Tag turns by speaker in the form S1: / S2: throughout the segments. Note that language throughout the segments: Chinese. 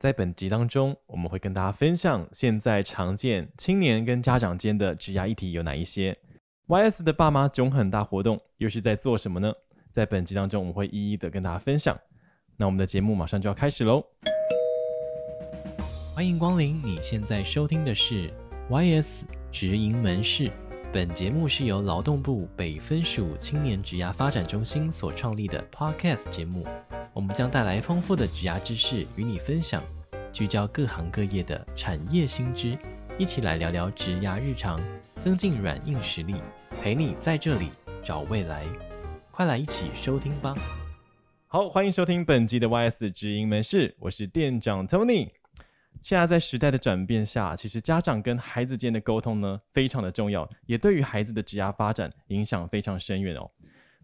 S1: 在本集当中，我们会跟大家分享现在常见青年跟家长间的职涯议题有哪一些。YS 的爸妈囧很大活动又是在做什么呢？在本集当中，我们会一一的跟大家分享。那我们的节目马上就要开始喽！欢迎光临，你现在收听的是 YS 职营门市。本节目是由劳动部北分署青年职涯发展中心所创立的 Podcast 节目。我们将带来丰富的职涯知识与你分享，聚焦各行各业的产业新知，一起来聊聊职涯日常，增进软硬实力，陪你在这里找未来。快来一起收听吧！好，欢迎收听本集的 YS 职营门市，我是店长 Tony。现在在时代的转变下，其实家长跟孩子间的沟通呢，非常的重要，也对于孩子的职涯发展影响非常深远哦。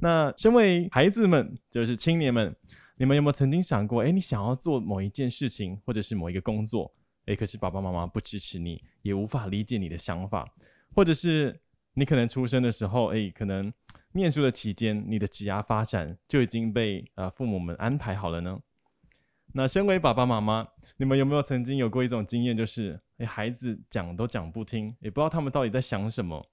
S1: 那身为孩子们，就是青年们，你们有没有曾经想过，哎，你想要做某一件事情，或者是某一个工作，哎，可是爸爸妈妈不支持你，也无法理解你的想法，或者是你可能出生的时候，哎，可能念书的期间，你的职涯发展就已经被呃父母们安排好了呢？那身为爸爸妈妈，你们有没有曾经有过一种经验，就是诶，孩子讲都讲不听，也不知道他们到底在想什么。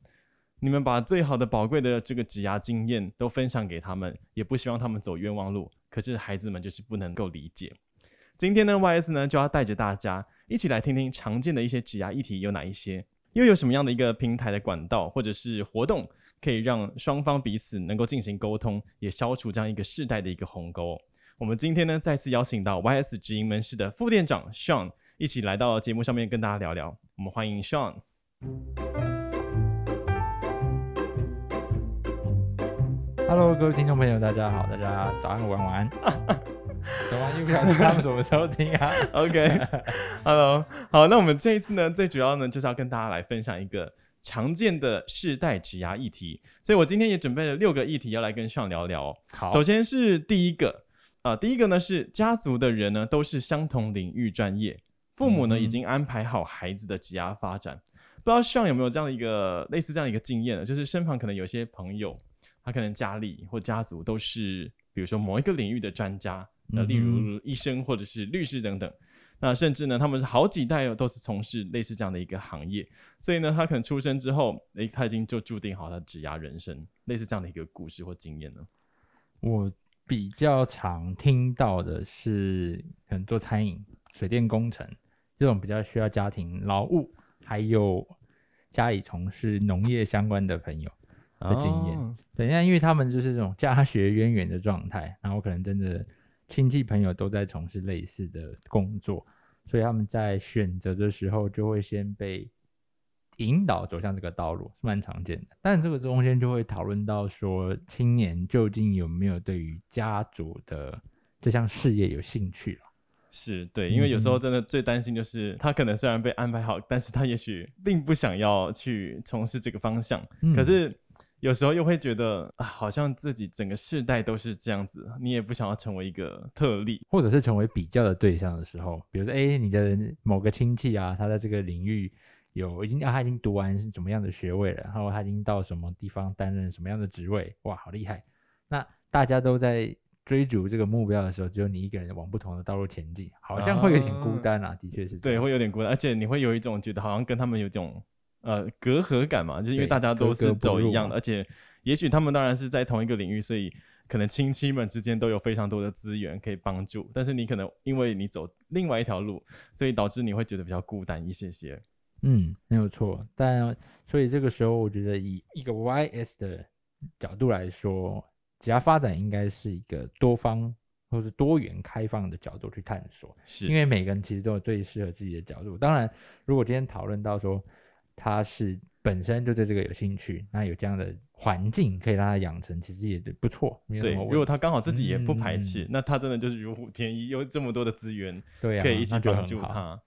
S1: 你们把最好的宝贵的这个职涯经验都分享给他们，也不希望他们走冤枉路。可是孩子们就是不能够理解。今天呢，YS 呢就要带着大家一起来听听常见的一些职涯议题有哪一些，又有什么样的一个平台的管道或者是活动，可以让双方彼此能够进行沟通，也消除这样一个世代的一个鸿沟。我们今天呢，再次邀请到 YS 直营门市的副店长 Sean 一起来到节目上面跟大家聊聊。我们欢迎 Sean。
S2: Hello，各位听众朋友，大家好，大家早安、晚安、晚安。早安，又不晓得他们什么时候听啊
S1: ？OK，Hello，好，那我们这一次呢，最主要呢，就是要跟大家来分享一个常见的世代职涯议题。所以我今天也准备了六个议题要来跟 Sean 聊聊。
S2: 好，
S1: 首先是第一个。啊、呃，第一个呢是家族的人呢都是相同领域专业，父母呢、嗯、已经安排好孩子的职涯发展。不知道 Sean 有没有这样的一个类似这样的一个经验呢？就是身旁可能有些朋友，他可能家里或家族都是，比如说某一个领域的专家，呃，例如医生或者是律师等等。那甚至呢，他们是好几代都是从事类似这样的一个行业，所以呢，他可能出生之后，诶，他已经就注定好他的职涯人生，类似这样的一个故事或经验呢。
S2: 我。比较常听到的是，可能做餐饮、水电工程这种比较需要家庭劳务，还有家里从事农业相关的朋友的经验。哦、对，那因为他们就是这种家学渊源的状态，然后可能真的亲戚朋友都在从事类似的工作，所以他们在选择的时候就会先被。引导走向这个道路是蛮常见的，但这个中间就会讨论到说，青年究竟有没有对于家族的这项事业有兴趣了？
S1: 是对，因为有时候真的最担心就是他可能虽然被安排好，但是他也许并不想要去从事这个方向，嗯、可是有时候又会觉得啊，好像自己整个世代都是这样子，你也不想要成为一个特例，
S2: 或者是成为比较的对象的时候，比如说，哎，你的某个亲戚啊，他在这个领域。有已经啊，他已经读完是怎么样的学位了，然后他已经到什么地方担任什么样的职位，哇，好厉害！那大家都在追逐这个目标的时候，只有你一个人往不同的道路前进，好像会有点孤单啊，啊的确是。
S1: 对，会有点孤单，而且你会有一种觉得好像跟他们有种呃隔阂感嘛，就是因为大家都是走一样的，而且也许他们当然是在同一个领域，所以可能亲戚们之间都有非常多的资源可以帮助，但是你可能因为你走另外一条路，所以导致你会觉得比较孤单一些些。
S2: 嗯，没有错，但所以这个时候，我觉得以一个 YS 的角度来说，职业发展应该是一个多方或是多元开放的角度去探索，是因为每个人其实都有最适合自己的角度。当然，如果今天讨论到说他是本身就对这个有兴趣，那有这样的环境可以让他养成，其实也不错。
S1: 对，如果他刚好自己也不排斥，嗯、那他真的就是如虎添翼，有这么多的资源，对、啊，可以一起帮助他。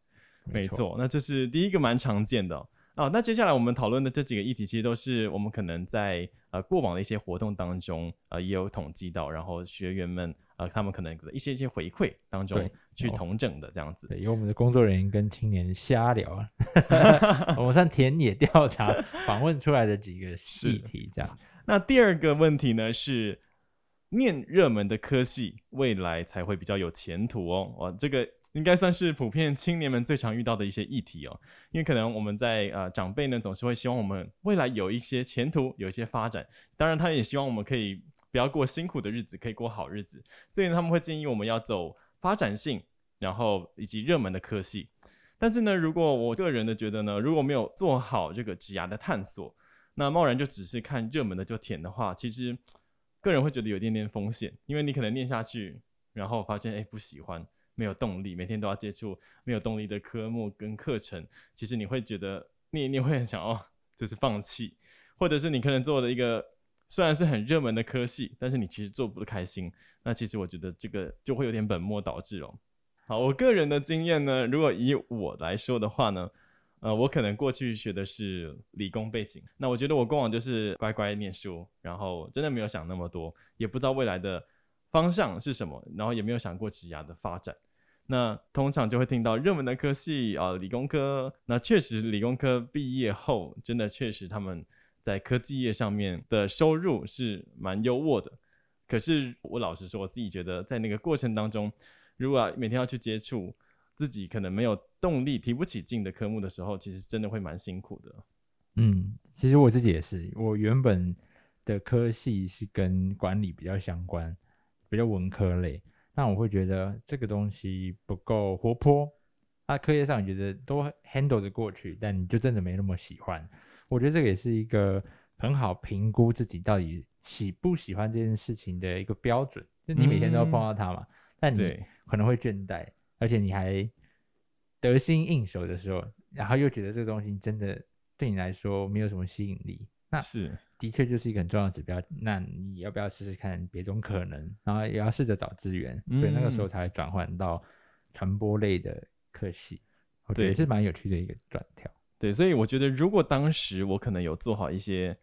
S1: 没错，那这是第一个蛮常见的哦，哦。那接下来我们讨论的这几个议题，其实都是我们可能在呃过往的一些活动当中，呃也有统计到，然后学员们呃他们可能一些一些回馈当中去统整的这样子。
S2: 对，由我们的工作人员跟青年瞎聊，我们算田野调查访问出来的几个议题这样。
S1: 那第二个问题呢是，念热门的科系，未来才会比较有前途哦。哇，这个。应该算是普遍青年们最常遇到的一些议题哦。因为可能我们在呃长辈呢总是会希望我们未来有一些前途，有一些发展。当然，他也希望我们可以不要过辛苦的日子，可以过好日子。所以他们会建议我们要走发展性，然后以及热门的科系。但是呢，如果我个人的觉得呢，如果没有做好这个职涯的探索，那贸然就只是看热门的就填的话，其实个人会觉得有一点点风险，因为你可能念下去，然后发现哎不喜欢，没有动力，每天都要接触没有动力的科目跟课程，其实你会觉得你你会很想要就是放弃，或者是你可能做的一个虽然是很热门的科系，但是你其实做不开心，那其实我觉得这个就会有点本末倒置哦。好，我个人的经验呢，如果以我来说的话呢，呃，我可能过去学的是理工背景，那我觉得我过往就是乖乖念书，然后真的没有想那么多，也不知道未来的方向是什么，然后也没有想过职涯的发展。那通常就会听到热门的科系啊，理工科，那确实理工科毕业后，真的确实他们在科技业上面的收入是蛮优渥的。可是我老实说，我自己觉得在那个过程当中。如果每天要去接触自己可能没有动力、提不起劲的科目的时候，其实真的会蛮辛苦的。
S2: 嗯，其实我自己也是，我原本的科系是跟管理比较相关，比较文科类，那我会觉得这个东西不够活泼。啊，课业上你觉得都 handle 得过去，但你就真的没那么喜欢。我觉得这个也是一个很好评估自己到底喜不喜欢这件事情的一个标准，就你每天都要碰到它嘛。嗯、但你。可能会倦怠，而且你还得心应手的时候，然后又觉得这个东西真的对你来说没有什么吸引力，那是的确就是一个很重要的指标。那你要不要试试看别种可能？然后也要试着找资源，所以那个时候才转换到传播类的科系，我觉得也是蛮有趣的一个转跳。
S1: 对，所以我觉得如果当时我可能有做好一些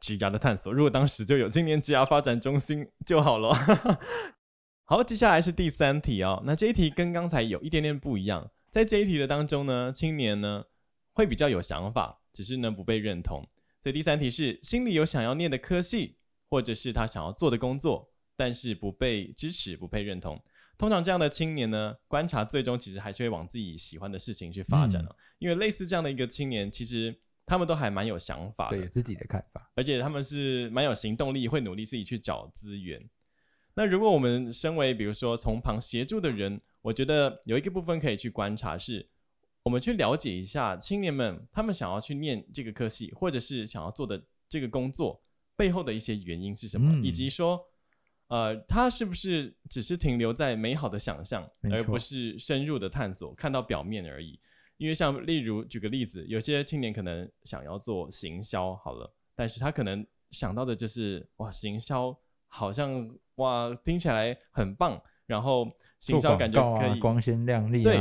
S1: 职涯的探索，如果当时就有青年职涯发展中心就好了。好，接下来是第三题哦。那这一题跟刚才有一点点不一样，在这一题的当中呢，青年呢会比较有想法，只是呢不被认同。所以第三题是心里有想要念的科系，或者是他想要做的工作，但是不被支持、不被认同。通常这样的青年呢，观察最终其实还是会往自己喜欢的事情去发展哦。嗯、因为类似这样的一个青年，其实他们都还蛮有想法的，
S2: 对自己的看法，
S1: 而且他们是蛮有行动力，会努力自己去找资源。那如果我们身为比如说从旁协助的人，我觉得有一个部分可以去观察是，我们去了解一下青年们他们想要去念这个科系，或者是想要做的这个工作背后的一些原因是什么，嗯、以及说，呃，他是不是只是停留在美好的想象，而不是深入的探索，看到表面而已。因为像例如举个例子，有些青年可能想要做行销，好了，但是他可能想到的就是哇，行销好像。哇，听起来很棒，然后行销感觉可以、
S2: 啊、光鲜亮丽、
S1: 啊。对，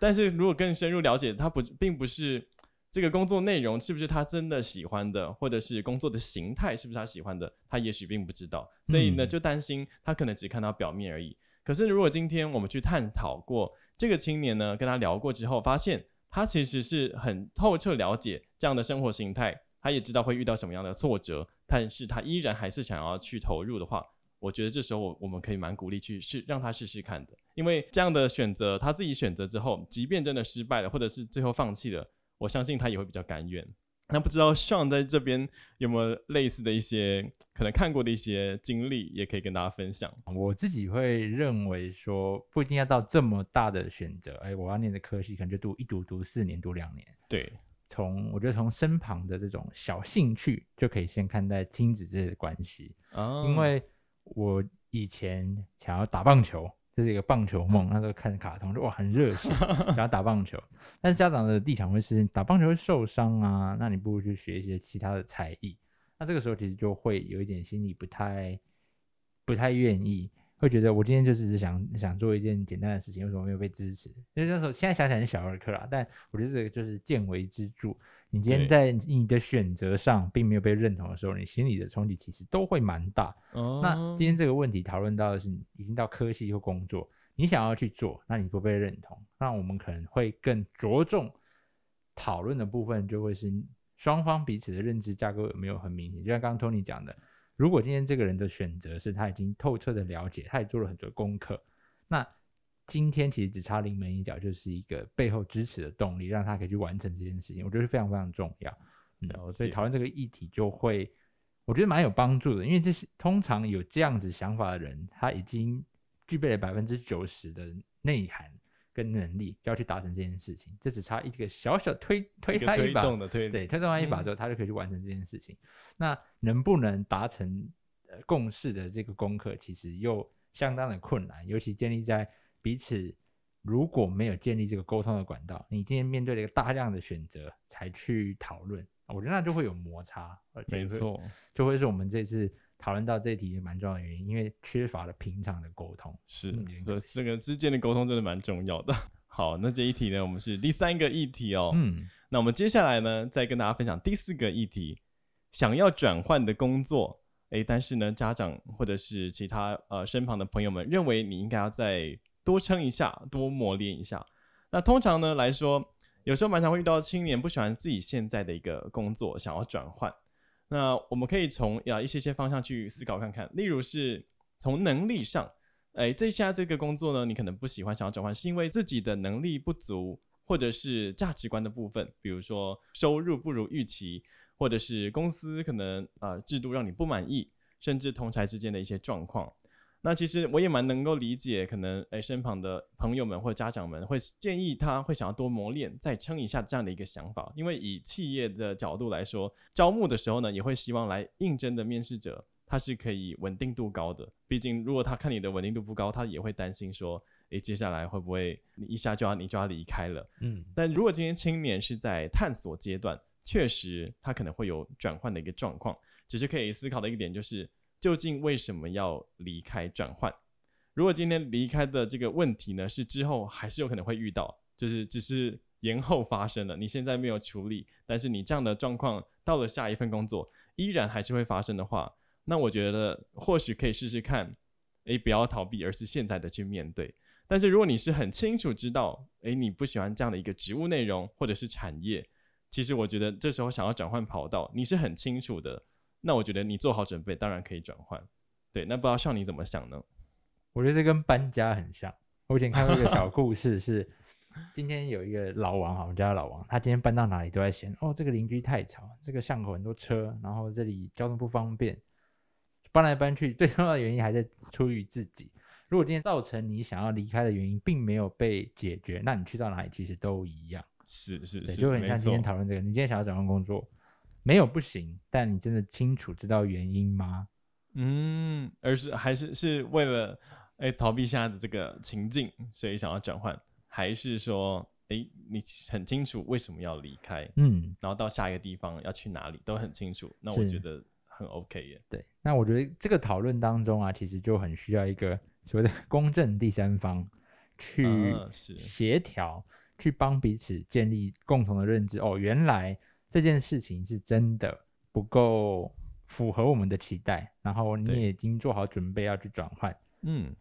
S1: 但是如果更深入了解，他不并不是这个工作内容是不是他真的喜欢的，或者是工作的形态是不是他喜欢的，他也许并不知道。所以呢，就担心他可能只看到表面而已。嗯、可是如果今天我们去探讨过这个青年呢，跟他聊过之后，发现他其实是很透彻了解这样的生活形态，他也知道会遇到什么样的挫折，但是他依然还是想要去投入的话。我觉得这时候我我们可以蛮鼓励去试，让他试试看的，因为这样的选择他自己选择之后，即便真的失败了，或者是最后放弃了，我相信他也会比较甘愿。那不知道 Sean 在这边有没有类似的一些可能看过的一些经历，也可以跟大家分享。
S2: 我自己会认为说，不一定要到这么大的选择，哎，我要念的科系可能就读一读读四年，读两年。
S1: 对，
S2: 从我觉得从身旁的这种小兴趣就可以先看待亲子之间的关系，哦，因为。我以前想要打棒球，这是一个棒球梦。那时候看卡通，就哇很热血，想要打棒球。但是家长的立场会是打棒球会受伤啊，那你不如去学一些其他的才艺。那这个时候其实就会有一点心里不太不太愿意，会觉得我今天就只是想想做一件简单的事情，为什么没有被支持？因为那时候现在想想是小儿科啦，但我觉得这个就是见微知著。你今天在你的选择上并没有被认同的时候，你心里的冲击其实都会蛮大。哦，那今天这个问题讨论到的是，已经到科系或工作，你想要去做，那你不被认同，那我们可能会更着重讨论的部分，就会是双方彼此的认知架构有没有很明显。就像刚刚 Tony 讲的，如果今天这个人的选择是他已经透彻的了解，他也做了很多功课，那今天其实只差临门一脚，就是一个背后支持的动力，让他可以去完成这件事情，我觉得非常非常重要。嗯，所以讨论这个议题就会，我觉得蛮有帮助的，因为这是通常有这样子想法的人，他已经具备了百分之九十的内涵跟能力，要去达成这件事情，这只差一个小小推推他一把，
S1: 推动的推
S2: 对，推动他一把之后，他就可以去完成这件事情。嗯、那能不能达成呃共识的这个功课，其实又相当的困难，尤其建立在。彼此如果没有建立这个沟通的管道，你今天面对了一个大量的选择才去讨论，我觉得那就会有摩擦。
S1: 没错，
S2: 就会是我们这次讨论到这一题蛮重要的原因，因为缺乏了平常的沟通。
S1: 是，这这个之间的沟通真的蛮重要的。好，那这一题呢，我们是第三个议题哦。嗯，那我们接下来呢，再跟大家分享第四个议题，想要转换的工作，诶，但是呢，家长或者是其他呃身旁的朋友们认为你应该要在。多撑一下，多磨练一下。那通常呢来说，有时候蛮常会遇到青年不喜欢自己现在的一个工作，想要转换。那我们可以从呀一些些方向去思考看看。例如是从能力上，哎，这下这个工作呢，你可能不喜欢，想要转换，是因为自己的能力不足，或者是价值观的部分，比如说收入不如预期，或者是公司可能呃制度让你不满意，甚至同侪之间的一些状况。那其实我也蛮能够理解，可能诶身旁的朋友们或家长们会建议他会想要多磨练，再撑一下这样的一个想法。因为以企业的角度来说，招募的时候呢，也会希望来应征的面试者他是可以稳定度高的。毕竟如果他看你的稳定度不高，他也会担心说，诶接下来会不会你一下就要你就要离开了？嗯。但如果今天青年是在探索阶段，确实他可能会有转换的一个状况。只是可以思考的一个点就是。究竟为什么要离开转换？如果今天离开的这个问题呢，是之后还是有可能会遇到，就是只是延后发生了，你现在没有处理，但是你这样的状况到了下一份工作依然还是会发生的话，那我觉得或许可以试试看，诶，不要逃避，而是现在的去面对。但是如果你是很清楚知道，诶，你不喜欢这样的一个职务内容或者是产业，其实我觉得这时候想要转换跑道，你是很清楚的。那我觉得你做好准备，当然可以转换。对，那不知道像你怎么想呢？
S2: 我觉得这跟搬家很像。我以前看过一个小故事，是今天有一个老王，我们家的老王，他今天搬到哪里都在嫌哦，这个邻居太吵，这个巷口很多车，然后这里交通不方便，搬来搬去，最重要的原因还在出于自己。如果今天造成你想要离开的原因并没有被解决，那你去到哪里其实都一样。
S1: 是是是，
S2: 就很像今天讨论这个，你今天想要转换工作。没有不行，但你真的清楚知道原因吗？
S1: 嗯，而是还是是为了哎逃避现在的这个情境，所以想要转换，还是说哎你很清楚为什么要离开？嗯，然后到下一个地方要去哪里都很清楚，那我觉得很 OK 耶。
S2: 对，那我觉得这个讨论当中啊，其实就很需要一个所谓的 公正第三方去协调，嗯、去帮彼此建立共同的认知。哦，原来。这件事情是真的不够符合我们的期待，然后你也已经做好准备要去转换，
S1: 嗯，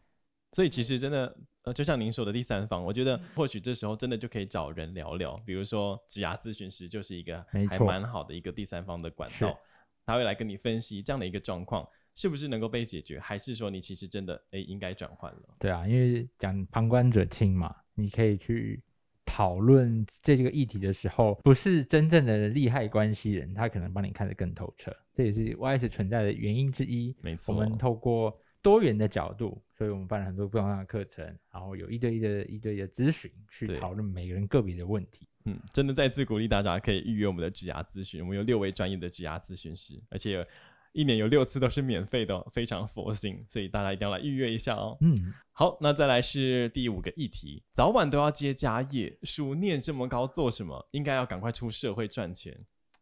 S1: 所以其实真的，呃，就像您说的第三方，我觉得或许这时候真的就可以找人聊聊，比如说职涯咨询师就是一个还蛮好的一个第三方的管道，他会来跟你分析这样的一个状况是不是能够被解决，还是说你其实真的诶应该转换了？
S2: 对啊，因为讲旁观者清嘛，你可以去。讨论这个议题的时候，不是真正的利害关系人，他可能帮你看得更透彻，这也是 YS 存在的原因之一。
S1: 没错，
S2: 我们透过多元的角度，所以我们办了很多不同的课程，然后有一对一的一对一的咨询，去讨论每个人个别的问题。
S1: 嗯，真的再次鼓励大家可以预约我们的职涯咨询，我们有六位专业的职涯咨询师，而且。一年有六次都是免费的，非常佛心，所以大家一定要来预约一下哦。嗯，好，那再来是第五个议题，早晚都要接家业，书念这么高做什么？应该要赶快出社会赚钱。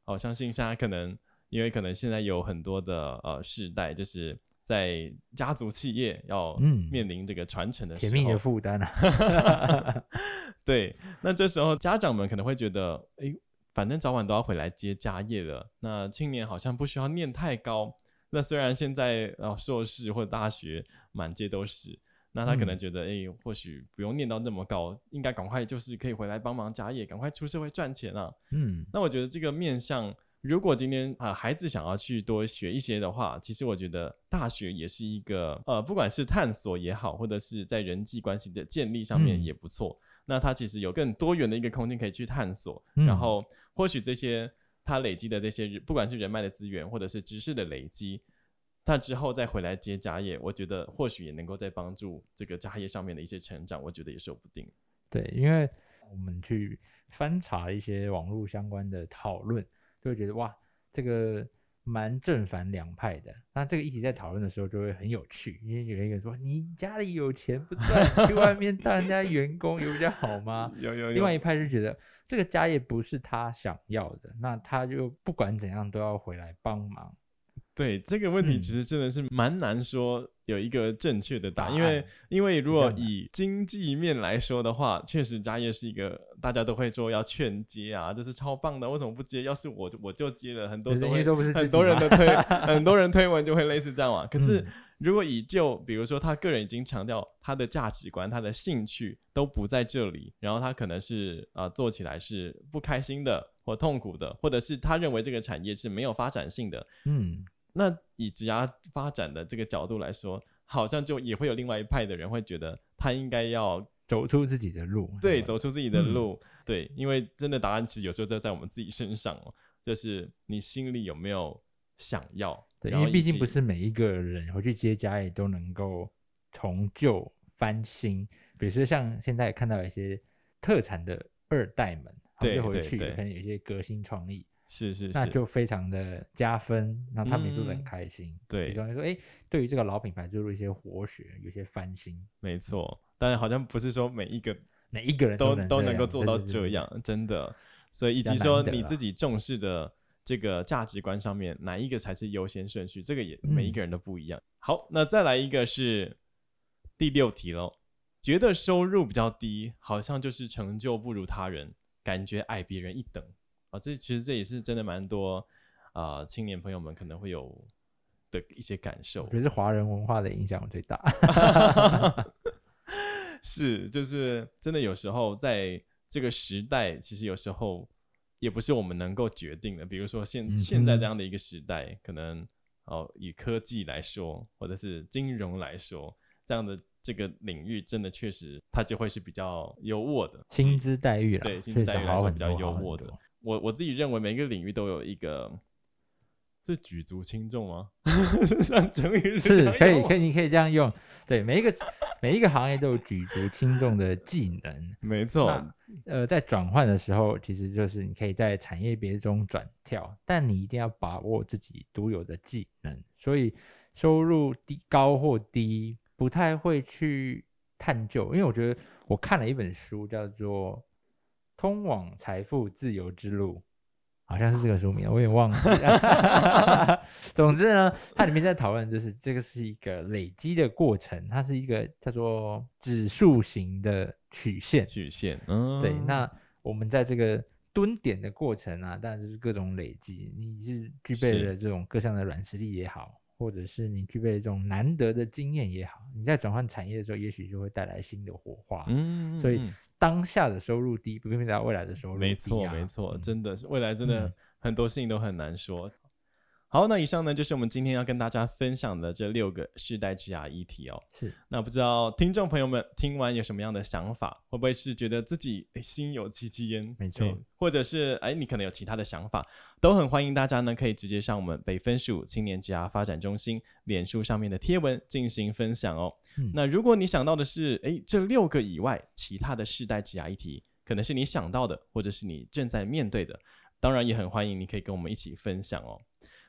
S1: 好，相信现在可能因为可能现在有很多的呃世代，就是在家族企业要面临这个传承的时候，
S2: 甜蜜的负担啊。
S1: 对，那这时候家长们可能会觉得，诶。反正早晚都要回来接家业了。那青年好像不需要念太高。那虽然现在呃硕士或者大学满街都是，那他可能觉得，哎、嗯欸，或许不用念到那么高，应该赶快就是可以回来帮忙家业，赶快出社会赚钱啊。嗯，那我觉得这个面向如果今天啊、呃、孩子想要去多学一些的话，其实我觉得大学也是一个呃，不管是探索也好，或者是在人际关系的建立上面也不错。嗯、那他其实有更多元的一个空间可以去探索，嗯、然后或许这些他累积的这些，不管是人脉的资源，或者是知识的累积，他之后再回来接家业，我觉得或许也能够再帮助这个家业上面的一些成长，我觉得也说不定。
S2: 对，因为我们去翻查一些网络相关的讨论。就会觉得哇，这个蛮正反两派的。那这个一起在讨论的时候就会很有趣，因为有一个人说：“你家里有钱不赚，去外面当人家员工有比较好吗？”
S1: 有有有。
S2: 另外一派就觉得这个家业不是他想要的，那他就不管怎样都要回来帮忙。
S1: 对这个问题，其实真的是蛮难说有一个正确的答案，嗯、因为因为如果以经济面来说的话，确实家业是一个大家都会说要劝接啊，这是超棒的，为什么不接？要是我我就接了，很多都会很多人的推 很多人推文就会类似这样嘛。可是如果以就比如说他个人已经强调他的价值观、他的兴趣都不在这里，然后他可能是啊、呃、做起来是不开心的或痛苦的，或者是他认为这个产业是没有发展性的，嗯。那以职涯发展的这个角度来说，好像就也会有另外一派的人会觉得他应该要
S2: 走出自己的路，
S1: 对，走出自己的路，嗯、对，因为真的答案其实有时候就在我们自己身上哦，就是你心里有没有想要？
S2: 对，因为毕竟不是每一个人回去接家业都能够重旧翻新，比如说像现在看到一些特产的二代们，对，回去可能有一些革新创意。
S1: 是是是，
S2: 那就非常的加分，那他们也做的很开心。嗯、
S1: 对，
S2: 比方说，哎、欸，对于这个老品牌注入一些活血，有些翻新。
S1: 没错，但好像不是说每一个
S2: 每一个人
S1: 都
S2: 都能，
S1: 够做到这样，真的。所以以及说你自己重视的这个价值观上面，哪一个才是优先顺序？这个也每一个人都不一样。嗯、好，那再来一个是第六题喽，觉得收入比较低，好像就是成就不如他人，感觉矮别人一等。啊，这其实这也是真的蛮多啊、呃，青年朋友们可能会有的一些感受。
S2: 我觉得是华人文化的影响最大，
S1: 是就是真的有时候在这个时代，其实有时候也不是我们能够决定的。比如说现现在这样的一个时代，可能哦以科技来说，或者是金融来说，这样的这个领域真的确实它就会是比较优渥的
S2: 薪资待遇了，
S1: 对薪资待遇来说比较优渥的。我我自己认为每一个领域都有一个是举足轻重吗？
S2: 算成语是可以可以，你可以这样用。对，每一个每一个行业都有举足轻重的技能，
S1: 没错。
S2: 呃，在转换的时候，其实就是你可以在产业别中转跳，但你一定要把握自己独有的技能。所以收入低高或低，不太会去探究，因为我觉得我看了一本书，叫做。通往财富自由之路，好像是这个书名，我也忘了。总之呢，它里面在讨论，就是这个是一个累积的过程，它是一个叫做指数型的曲线。
S1: 曲线，嗯，
S2: 对。那我们在这个蹲点的过程啊，当然就是各种累积，你是具备了这种各项的软实力也好。或者是你具备这种难得的经验也好，你在转换产业的时候，也许就会带来新的火花。嗯，所以当下的收入低，不代表未来的收入低啊。
S1: 没错，没错，真的是未来真的很多事情都很难说。嗯好，那以上呢就是我们今天要跟大家分享的这六个世代职涯议题哦。是，那不知道听众朋友们听完有什么样的想法？会不会是觉得自己心有戚戚焉？
S2: 没错，
S1: 或者是哎，你可能有其他的想法，都很欢迎大家呢可以直接上我们北分署青年职涯发展中心脸书上面的贴文进行分享哦。嗯、那如果你想到的是哎这六个以外其他的世代职涯议题，可能是你想到的，或者是你正在面对的，当然也很欢迎你可以跟我们一起分享哦。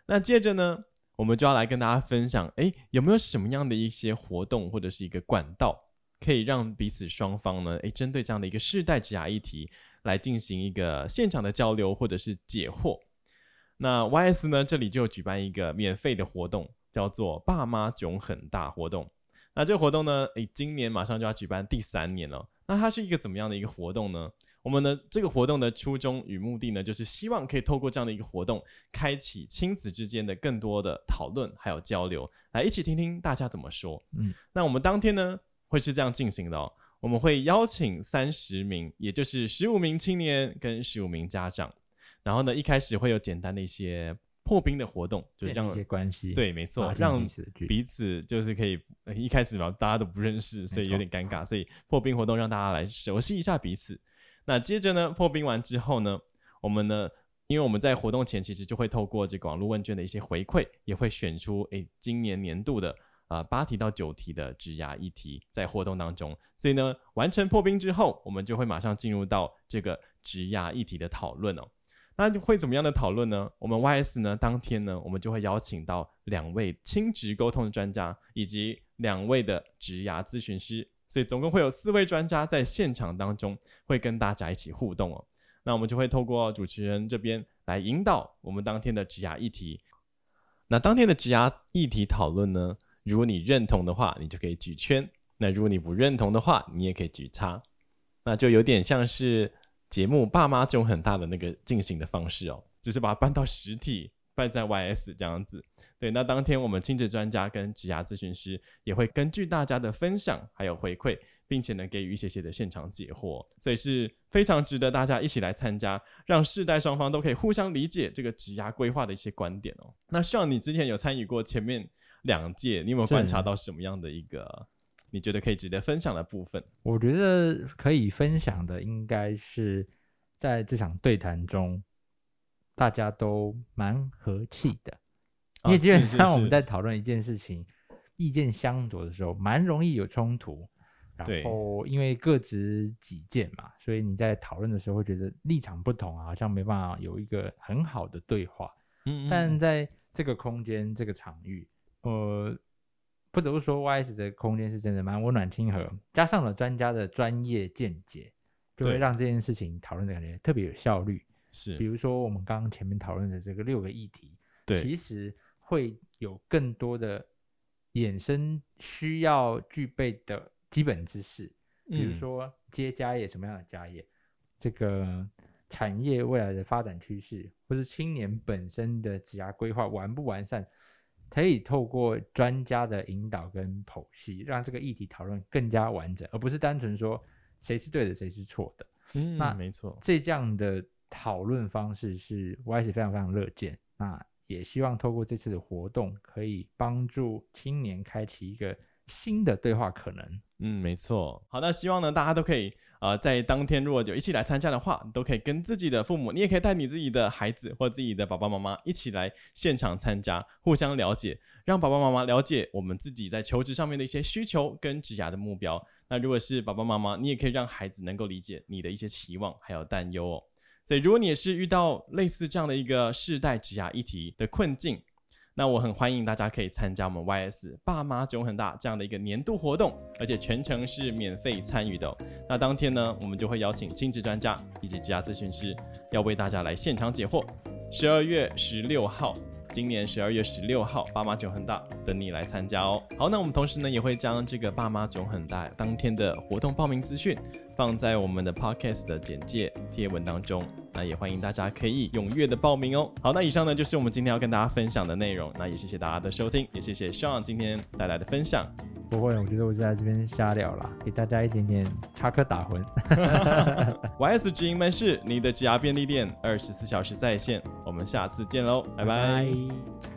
S1: 那接着呢，我们就要来跟大家分享，诶，有没有什么样的一些活动或者是一个管道，可以让彼此双方呢，诶，针对这样的一个世代职涯议题来进行一个现场的交流或者是解惑。那 YS 呢，这里就举办一个免费的活动，叫做“爸妈囧很大”活动。那这个活动呢，诶，今年马上就要举办第三年了。那它是一个怎么样的一个活动呢？我们的这个活动的初衷与目的呢，就是希望可以透过这样的一个活动，开启亲子之间的更多的讨论还有交流，来一起听听大家怎么说。嗯，那我们当天呢会是这样进行的哦，我们会邀请三十名，也就是十五名青年跟十五名家长。然后呢，一开始会有简单的一些破冰的活动，就是让
S2: 一些关系。
S1: 对，没错，让彼此就是可以一开始嘛，大家都不认识，所以有点尴尬，所以破冰活动让大家来熟悉一下彼此。那接着呢，破冰完之后呢，我们呢，因为我们在活动前其实就会透过这个网络问卷的一些回馈，也会选出诶今年年度的啊八题到九题的职涯议题在活动当中。所以呢，完成破冰之后，我们就会马上进入到这个职涯议题的讨论哦。那会怎么样的讨论呢？我们 YS 呢，当天呢，我们就会邀请到两位亲职沟通的专家，以及两位的职涯咨询师。所以总共会有四位专家在现场当中会跟大家一起互动哦。那我们就会透过主持人这边来引导我们当天的职涯议题。那当天的职涯议题讨论呢，如果你认同的话，你就可以举圈；那如果你不认同的话，你也可以举叉。那就有点像是节目《爸妈囧很大》的那个进行的方式哦，只是把它搬到实体。拜在 YS 这样子，对，那当天我们亲子专家跟职涯咨询师也会根据大家的分享还有回馈，并且呢给予一些些的现场解惑，所以是非常值得大家一起来参加，让世代双方都可以互相理解这个职涯规划的一些观点哦。那希望你之前有参与过前面两届，你有没有观察到什么样的一个你觉得可以值得分享的部分？
S2: 我觉得可以分享的应该是在这场对谈中。大家都蛮和气的，因为基本上我们在讨论一件事情，意见相左的时候，蛮容易有冲突。然后因为各执己见嘛，所以你在讨论的时候会觉得立场不同啊，好像没办法有一个很好的对话。嗯，嗯，但在这个空间、这个场域，呃，不得不说，YS 的空间是真的蛮温暖亲和，加上了专家的专业见解，就会让这件事情讨论的感觉特别有效率。
S1: 是，
S2: 比如说我们刚刚前面讨论的这个六个议题，
S1: 对，
S2: 其实会有更多的衍生需要具备的基本知识，比如说接家业什么样的家业，嗯、这个产业未来的发展趋势，或是青年本身的职涯规划完不完善，可以透过专家的引导跟剖析，让这个议题讨论更加完整，而不是单纯说谁是对的，谁是错的。
S1: 嗯，
S2: 那
S1: 没错，
S2: 这样的。讨论方式是，我也是非常非常乐见。那也希望透过这次的活动，可以帮助青年开启一个新的对话可能。
S1: 嗯，没错。好，那希望呢，大家都可以呃，在当天如果有一起来参加的话，都可以跟自己的父母，你也可以带你自己的孩子或自己的爸爸妈妈一起来现场参加，互相了解，让爸爸妈妈了解我们自己在求职上面的一些需求跟职涯的目标。那如果是爸爸妈妈，你也可以让孩子能够理解你的一些期望还有担忧哦。所以，如果你也是遇到类似这样的一个世代职涯议题的困境，那我很欢迎大家可以参加我们 YS 爸妈囧很大这样的一个年度活动，而且全程是免费参与的。那当天呢，我们就会邀请亲职专家以及职涯咨询师，要为大家来现场解惑。十二月十六号。今年十二月十六号，爸妈囧很大，等你来参加哦。好，那我们同时呢也会将这个爸妈囧很大当天的活动报名资讯放在我们的 podcast 的简介贴文当中。那也欢迎大家可以踊跃的报名哦。好，那以上呢就是我们今天要跟大家分享的内容。那也谢谢大家的收听，也谢谢 Sean 今天带来的分享。
S2: 不会，我觉得我就在这边瞎聊啦，给大家一点点插科打诨。
S1: YS 直营门市，你的职涯便利店，二十四小时在线。我们下次见喽，拜拜。拜拜。